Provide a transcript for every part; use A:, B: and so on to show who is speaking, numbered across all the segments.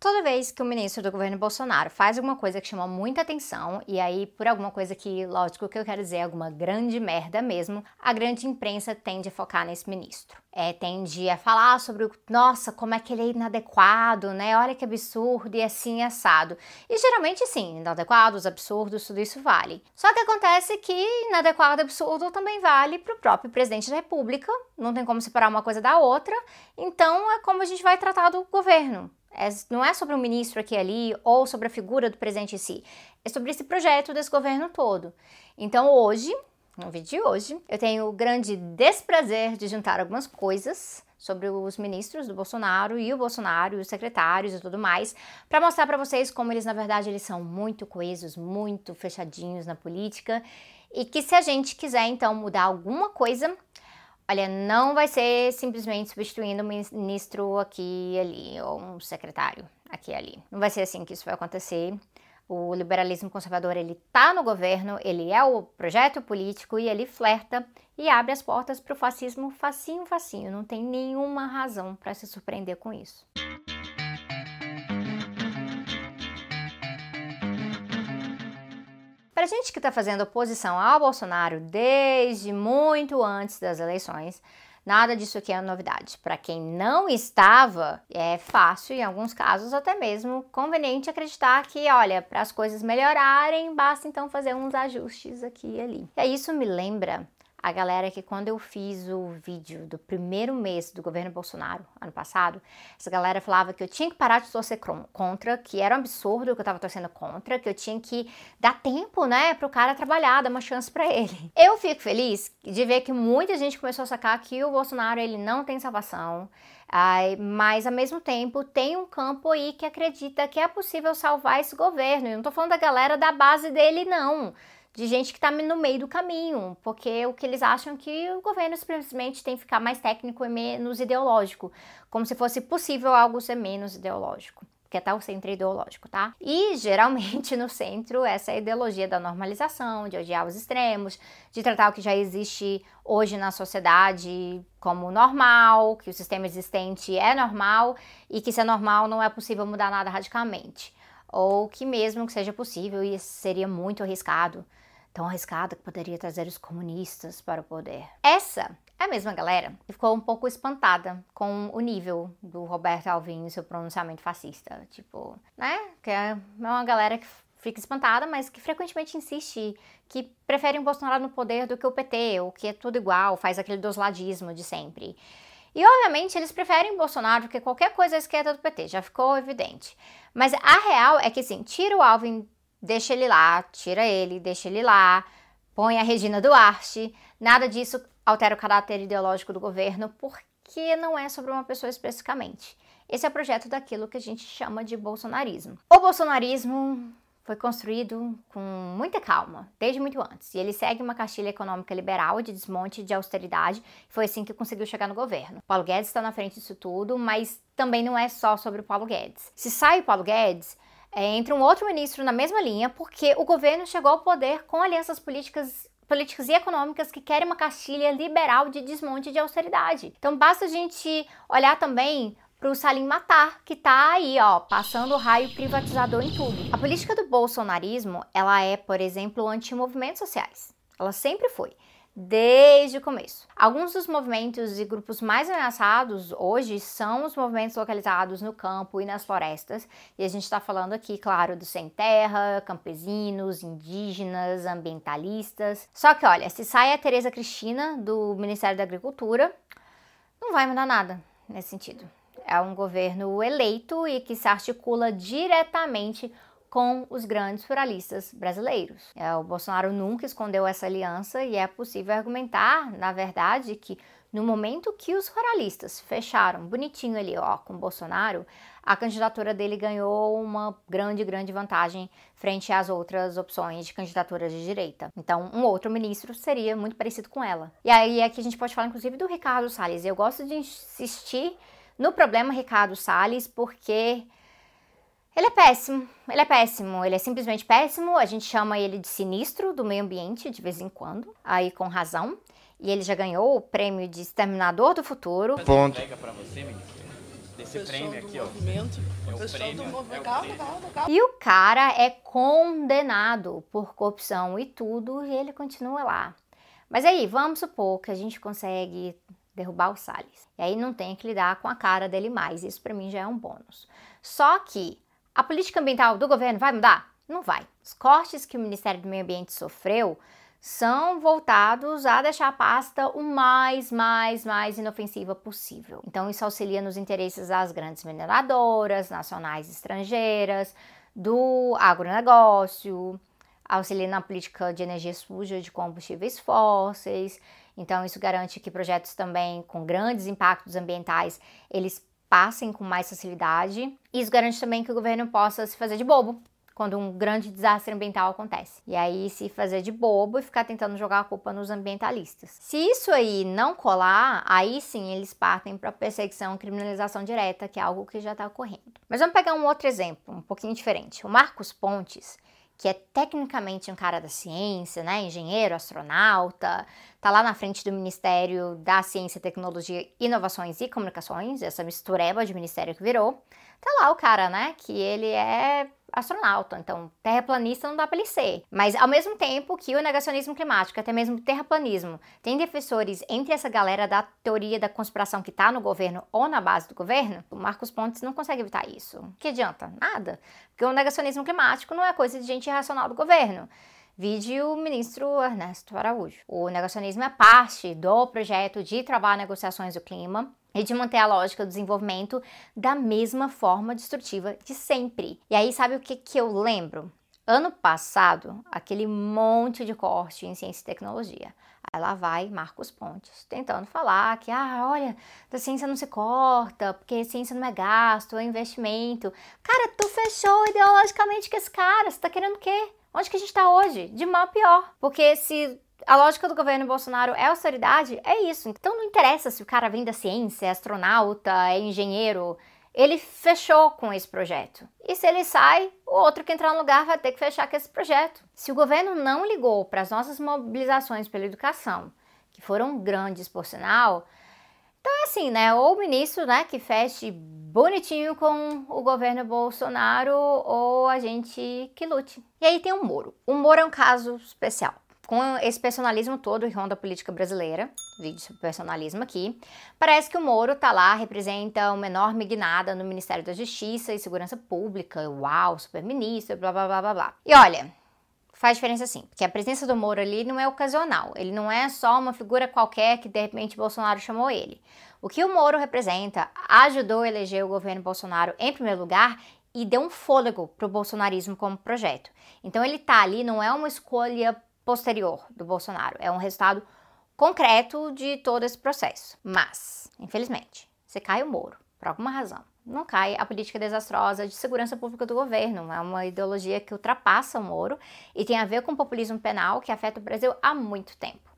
A: Toda vez que o ministro do governo Bolsonaro faz alguma coisa que chama muita atenção, e aí por alguma coisa que, lógico, que eu quero dizer, alguma grande merda mesmo, a grande imprensa tende a focar nesse ministro. É, tende a falar sobre o, nossa, como é que ele é inadequado, né? Olha que absurdo e assim assado. E geralmente sim, inadequados, absurdos, tudo isso vale. Só que acontece que inadequado, absurdo também vale para o próprio presidente da República, não tem como separar uma coisa da outra, então é como a gente vai tratar do governo. É, não é sobre um ministro aqui e ali ou sobre a figura do presidente em si. É sobre esse projeto desse governo todo. Então hoje, no vídeo de hoje, eu tenho o grande desprazer de juntar algumas coisas sobre os ministros do Bolsonaro e o Bolsonaro e os secretários e tudo mais, para mostrar para vocês como eles na verdade eles são muito coesos, muito fechadinhos na política e que se a gente quiser então mudar alguma coisa, Olha, não vai ser simplesmente substituindo um ministro aqui e ali, ou um secretário aqui e ali. Não vai ser assim que isso vai acontecer. O liberalismo conservador, ele tá no governo, ele é o projeto político e ele flerta e abre as portas para o fascismo facinho, facinho. Não tem nenhuma razão para se surpreender com isso. Para gente que está fazendo oposição ao Bolsonaro desde muito antes das eleições, nada disso aqui é novidade. Para quem não estava, é fácil, em alguns casos até mesmo conveniente acreditar que, olha, para as coisas melhorarem, basta então fazer uns ajustes aqui e ali. E isso me lembra a galera que quando eu fiz o vídeo do primeiro mês do governo Bolsonaro, ano passado, essa galera falava que eu tinha que parar de torcer contra, que era um absurdo que eu tava torcendo contra, que eu tinha que dar tempo, né, pro cara trabalhar, dar uma chance para ele. Eu fico feliz de ver que muita gente começou a sacar que o Bolsonaro, ele não tem salvação, Ai, mas ao mesmo tempo tem um campo aí que acredita que é possível salvar esse governo. Eu não tô falando da galera da base dele, não de gente que está no meio do caminho, porque o que eles acham que o governo simplesmente tem que ficar mais técnico e menos ideológico, como se fosse possível algo ser menos ideológico que é o centro ideológico, tá? E geralmente no centro essa é ideologia da normalização, de odiar os extremos, de tratar o que já existe hoje na sociedade como normal, que o sistema existente é normal e que se é normal não é possível mudar nada radicalmente, ou que mesmo que seja possível e seria muito arriscado tão arriscada que poderia trazer os comunistas para o poder. Essa é a mesma galera que ficou um pouco espantada com o nível do Roberto Alvim e seu pronunciamento fascista. Tipo, né? Que é uma galera que fica espantada, mas que frequentemente insiste que prefere um Bolsonaro no poder do que o PT, ou que é tudo igual, faz aquele dosladismo de sempre. E obviamente eles preferem Bolsonaro do que qualquer coisa à esquerda do PT, já ficou evidente. Mas a real é que sim, tira o Alvin deixa ele lá, tira ele, deixa ele lá, põe a Regina Duarte. Nada disso altera o caráter ideológico do governo, porque não é sobre uma pessoa especificamente. Esse é o projeto daquilo que a gente chama de bolsonarismo. O bolsonarismo foi construído com muita calma, desde muito antes, e ele segue uma castilha econômica liberal de desmonte de austeridade, foi assim que conseguiu chegar no governo. Paulo Guedes está na frente disso tudo, mas também não é só sobre o Paulo Guedes. Se sai o Paulo Guedes, é, entra um outro ministro na mesma linha, porque o governo chegou ao poder com alianças políticas políticas e econômicas que querem uma Castilha liberal de desmonte de austeridade. Então basta a gente olhar também para o Salim Matar, que está aí, ó, passando o raio privatizador em tudo. A política do bolsonarismo, ela é, por exemplo, anti-movimentos sociais. Ela sempre foi desde o começo. Alguns dos movimentos e grupos mais ameaçados hoje são os movimentos localizados no campo e nas florestas, e a gente está falando aqui, claro, do sem terra, campesinos, indígenas, ambientalistas. Só que olha, se sai a Tereza Cristina do Ministério da Agricultura, não vai mudar nada nesse sentido. É um governo eleito e que se articula diretamente com os grandes pluralistas brasileiros. É, o Bolsonaro nunca escondeu essa aliança e é possível argumentar, na verdade, que no momento que os ruralistas fecharam bonitinho ali, ó, com Bolsonaro, a candidatura dele ganhou uma grande, grande vantagem frente às outras opções de candidaturas de direita. Então, um outro ministro seria muito parecido com ela. E aí é que a gente pode falar, inclusive, do Ricardo Salles. Eu gosto de insistir no problema Ricardo Salles, porque ele é péssimo, ele é péssimo, ele é simplesmente péssimo. A gente chama ele de sinistro do meio ambiente de vez em quando, aí com razão. E ele já ganhou o prêmio de Exterminador do Futuro.
B: Ponto. Esse prêmio aqui, ó. Movimento, é o prêmio, do movimento. É calma,
A: calma, calma. E o cara é condenado por corrupção e tudo, e ele continua lá. Mas aí, vamos supor que a gente consegue derrubar o Salles. E aí não tem que lidar com a cara dele mais. Isso para mim já é um bônus. Só que a política ambiental do governo vai mudar? Não vai. Os cortes que o Ministério do Meio Ambiente sofreu são voltados a deixar a pasta o mais, mais, mais inofensiva possível. Então, isso auxilia nos interesses das grandes mineradoras, nacionais e estrangeiras, do agronegócio, auxilia na política de energia suja de combustíveis fósseis. Então, isso garante que projetos também com grandes impactos ambientais, eles passem com mais facilidade. Isso garante também que o governo possa se fazer de bobo quando um grande desastre ambiental acontece. E aí se fazer de bobo e ficar tentando jogar a culpa nos ambientalistas. Se isso aí não colar, aí sim eles partem para perseguição e criminalização direta, que é algo que já está ocorrendo. Mas vamos pegar um outro exemplo, um pouquinho diferente. O Marcos Pontes, que é tecnicamente um cara da ciência, né, engenheiro, astronauta, tá lá na frente do Ministério da Ciência, Tecnologia, Inovações e Comunicações, essa mistureba de ministério que virou. Tá lá o cara, né, que ele é astronauta, então terraplanista não dá para ele ser. Mas ao mesmo tempo que o negacionismo climático, até mesmo o terraplanismo, tem defensores entre essa galera da teoria da conspiração que tá no governo ou na base do governo, o Marcos Pontes não consegue evitar isso. Que adianta? Nada. Porque o negacionismo climático não é coisa de gente irracional do governo. Vide o ministro Ernesto Araújo. O negacionismo é parte do projeto de travar negociações do clima e de manter a lógica do desenvolvimento da mesma forma destrutiva de sempre. E aí, sabe o que, que eu lembro? Ano passado, aquele monte de corte em ciência e tecnologia. Aí lá vai Marcos Pontes, tentando falar que, ah, olha, da ciência não se corta, porque ciência não é gasto, é investimento. Cara, tu fechou ideologicamente com esse cara, você tá querendo o quê? Onde que a gente está hoje? De mal a pior. Porque se a lógica do governo Bolsonaro é austeridade, é isso. Então não interessa se o cara vem da ciência, é astronauta, é engenheiro. Ele fechou com esse projeto. E se ele sai, o outro que entrar no lugar vai ter que fechar com esse projeto. Se o governo não ligou para as nossas mobilizações pela educação, que foram grandes por sinal, então é assim, né? Ou o ministro, né, que feche bonitinho com o governo Bolsonaro ou a gente que lute. E aí tem o Moro. O Moro é um caso especial. Com esse personalismo todo e ronda política brasileira, vídeo sobre personalismo aqui, parece que o Moro tá lá, representa uma enorme guinada no Ministério da Justiça e Segurança Pública, uau, super-ministro, blá blá blá blá blá. E olha, faz diferença sim, porque a presença do Moro ali não é ocasional, ele não é só uma figura qualquer que de repente Bolsonaro chamou ele. O que o Moro representa ajudou a eleger o governo Bolsonaro em primeiro lugar e deu um fôlego para o bolsonarismo como projeto. Então ele tá ali, não é uma escolha posterior do Bolsonaro, é um resultado concreto de todo esse processo. Mas, infelizmente, se cai o Moro, por alguma razão, não cai a política desastrosa de segurança pública do governo. É uma ideologia que ultrapassa o Moro e tem a ver com o populismo penal que afeta o Brasil há muito tempo.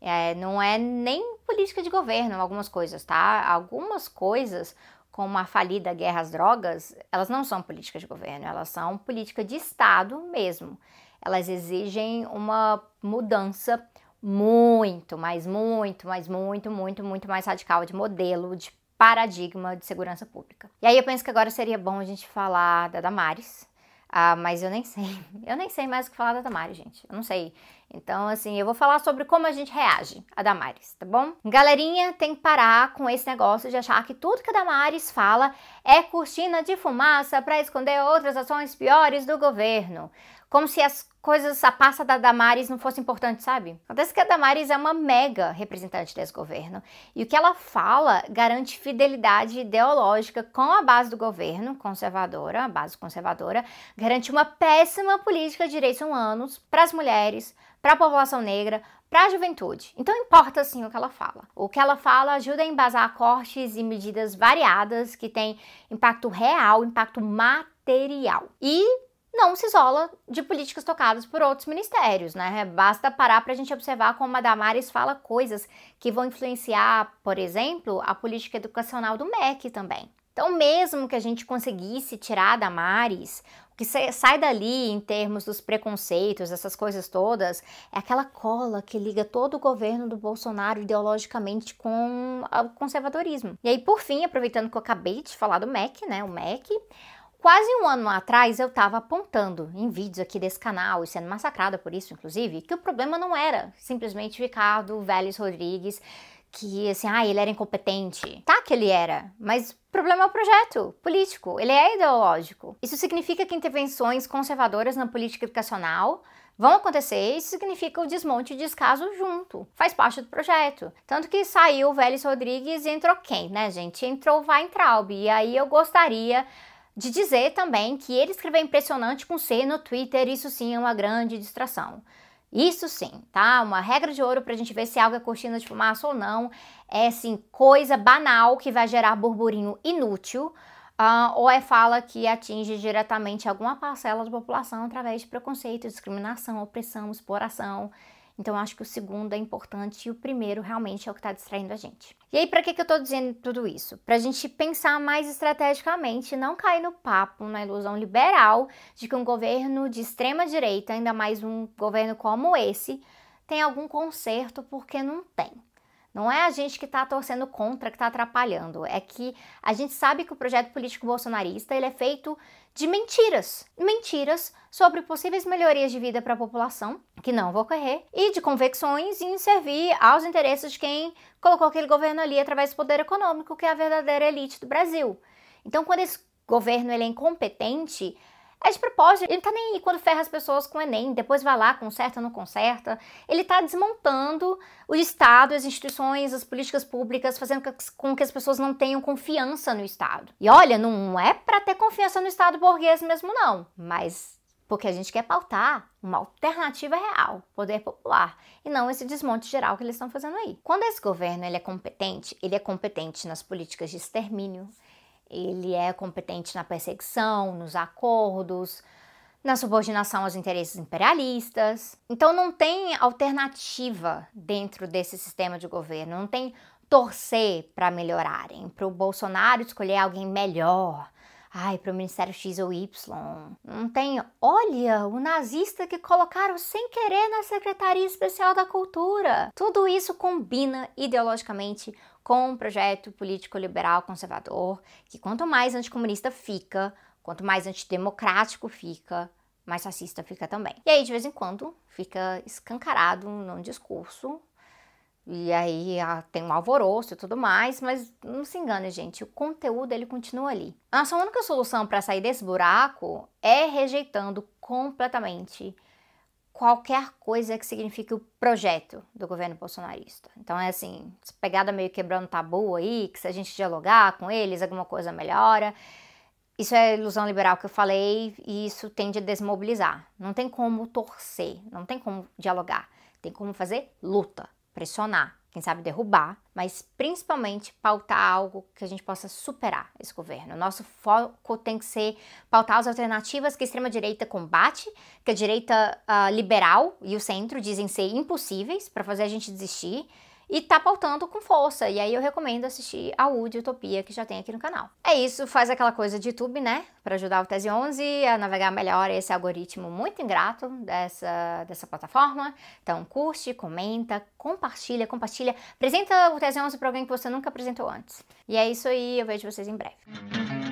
A: É, não é nem política de governo, algumas coisas, tá? Algumas coisas, como a falida guerra às drogas, elas não são política de governo, elas são política de Estado mesmo. Elas exigem uma mudança muito, mas muito, mas muito, muito, muito mais radical de modelo, de paradigma de segurança pública. E aí eu penso que agora seria bom a gente falar da Damares, ah, mas eu nem sei, eu nem sei mais o que falar da Damares, gente, eu não sei. Então, assim, eu vou falar sobre como a gente reage a Damares, tá bom? Galerinha tem que parar com esse negócio de achar que tudo que a Damares fala é cortina de fumaça para esconder outras ações piores do governo. Como se as coisas, a passa da Damares não fosse importante, sabe? Acontece que a Damares é uma mega representante desse governo. E o que ela fala garante fidelidade ideológica com a base do governo, conservadora, a base conservadora, garante uma péssima política de direitos humanos para as mulheres, para a população negra, para a juventude. Então importa sim o que ela fala. O que ela fala ajuda a embasar cortes e medidas variadas que têm impacto real, impacto material. E não se isola de políticas tocadas por outros ministérios, né? Basta parar para a gente observar como a Damares fala coisas que vão influenciar, por exemplo, a política educacional do MEC também. Então, mesmo que a gente conseguisse tirar da Maris que sai dali em termos dos preconceitos, essas coisas todas, é aquela cola que liga todo o governo do Bolsonaro ideologicamente com o conservadorismo. E aí, por fim, aproveitando que eu acabei de falar do MEC, né, o MEC, Quase um ano atrás eu estava apontando em vídeos aqui desse canal e sendo massacrada por isso, inclusive, que o problema não era simplesmente Ricardo Vélez Rodrigues que assim, ah, ele era incompetente. Tá que ele era, mas o problema é o projeto político, ele é ideológico. Isso significa que intervenções conservadoras na política educacional vão acontecer, isso significa o desmonte e descaso junto. Faz parte do projeto. Tanto que saiu o Vélez Rodrigues e entrou quem, né, gente? Entrou o Weintraub. E aí eu gostaria de dizer também que ele escreveu impressionante com C no Twitter, isso sim é uma grande distração. Isso sim, tá? Uma regra de ouro pra gente ver se algo é cortina de fumaça ou não. É assim, coisa banal que vai gerar burburinho inútil. Uh, ou é fala que atinge diretamente alguma parcela da população através de preconceito, discriminação, opressão, exploração então, acho que o segundo é importante e o primeiro realmente é o que está distraindo a gente. E aí, para que, que eu estou dizendo tudo isso? Para a gente pensar mais estrategicamente não cair no papo, na ilusão liberal de que um governo de extrema direita, ainda mais um governo como esse, tem algum conserto, porque não tem. Não é a gente que está torcendo contra, que está atrapalhando. É que a gente sabe que o projeto político bolsonarista ele é feito de mentiras. Mentiras sobre possíveis melhorias de vida para a população, que não vão ocorrer, e de convecções em servir aos interesses de quem colocou aquele governo ali através do poder econômico, que é a verdadeira elite do Brasil. Então, quando esse governo ele é incompetente, é de propósito, ele não tá nem aí quando ferra as pessoas com o Enem, depois vai lá, conserta não conserta. Ele tá desmontando o Estado, as instituições, as políticas públicas, fazendo com que as pessoas não tenham confiança no Estado. E olha, não é para ter confiança no Estado burguês mesmo, não, mas porque a gente quer pautar uma alternativa real, poder popular, e não esse desmonte geral que eles estão fazendo aí. Quando esse governo ele é competente, ele é competente nas políticas de extermínio, ele é competente na perseguição, nos acordos, na subordinação aos interesses imperialistas. Então não tem alternativa dentro desse sistema de governo, não tem torcer para melhorarem, para o Bolsonaro escolher alguém melhor. Ai, para o Ministério X ou Y. Não tem. Olha, o nazista que colocaram sem querer na Secretaria Especial da Cultura. Tudo isso combina ideologicamente com um projeto político liberal conservador, que quanto mais anticomunista fica, quanto mais antidemocrático fica, mais fascista fica também. E aí, de vez em quando, fica escancarado num discurso, e aí ah, tem um alvoroço e tudo mais, mas não se engane, gente, o conteúdo ele continua ali. A nossa única solução para sair desse buraco é rejeitando completamente qualquer coisa que signifique o projeto do governo bolsonarista. Então é assim, pegada meio quebrando tabu aí, que se a gente dialogar com eles, alguma coisa melhora. Isso é ilusão liberal que eu falei e isso tende a desmobilizar. Não tem como torcer, não tem como dialogar, tem como fazer luta, pressionar quem sabe derrubar, mas principalmente pautar algo que a gente possa superar esse governo. Nosso foco tem que ser pautar as alternativas que a extrema-direita combate, que a direita uh, liberal e o centro dizem ser impossíveis para fazer a gente desistir e tá pautando com força. E aí eu recomendo assistir a UD Utopia que já tem aqui no canal. É isso, faz aquela coisa de YouTube, né? Para ajudar o Tese 11 a navegar melhor esse algoritmo muito ingrato dessa, dessa plataforma. Então curte, comenta, compartilha, compartilha. Apresenta o Tese 11 para alguém que você nunca apresentou antes. E é isso aí, eu vejo vocês em breve.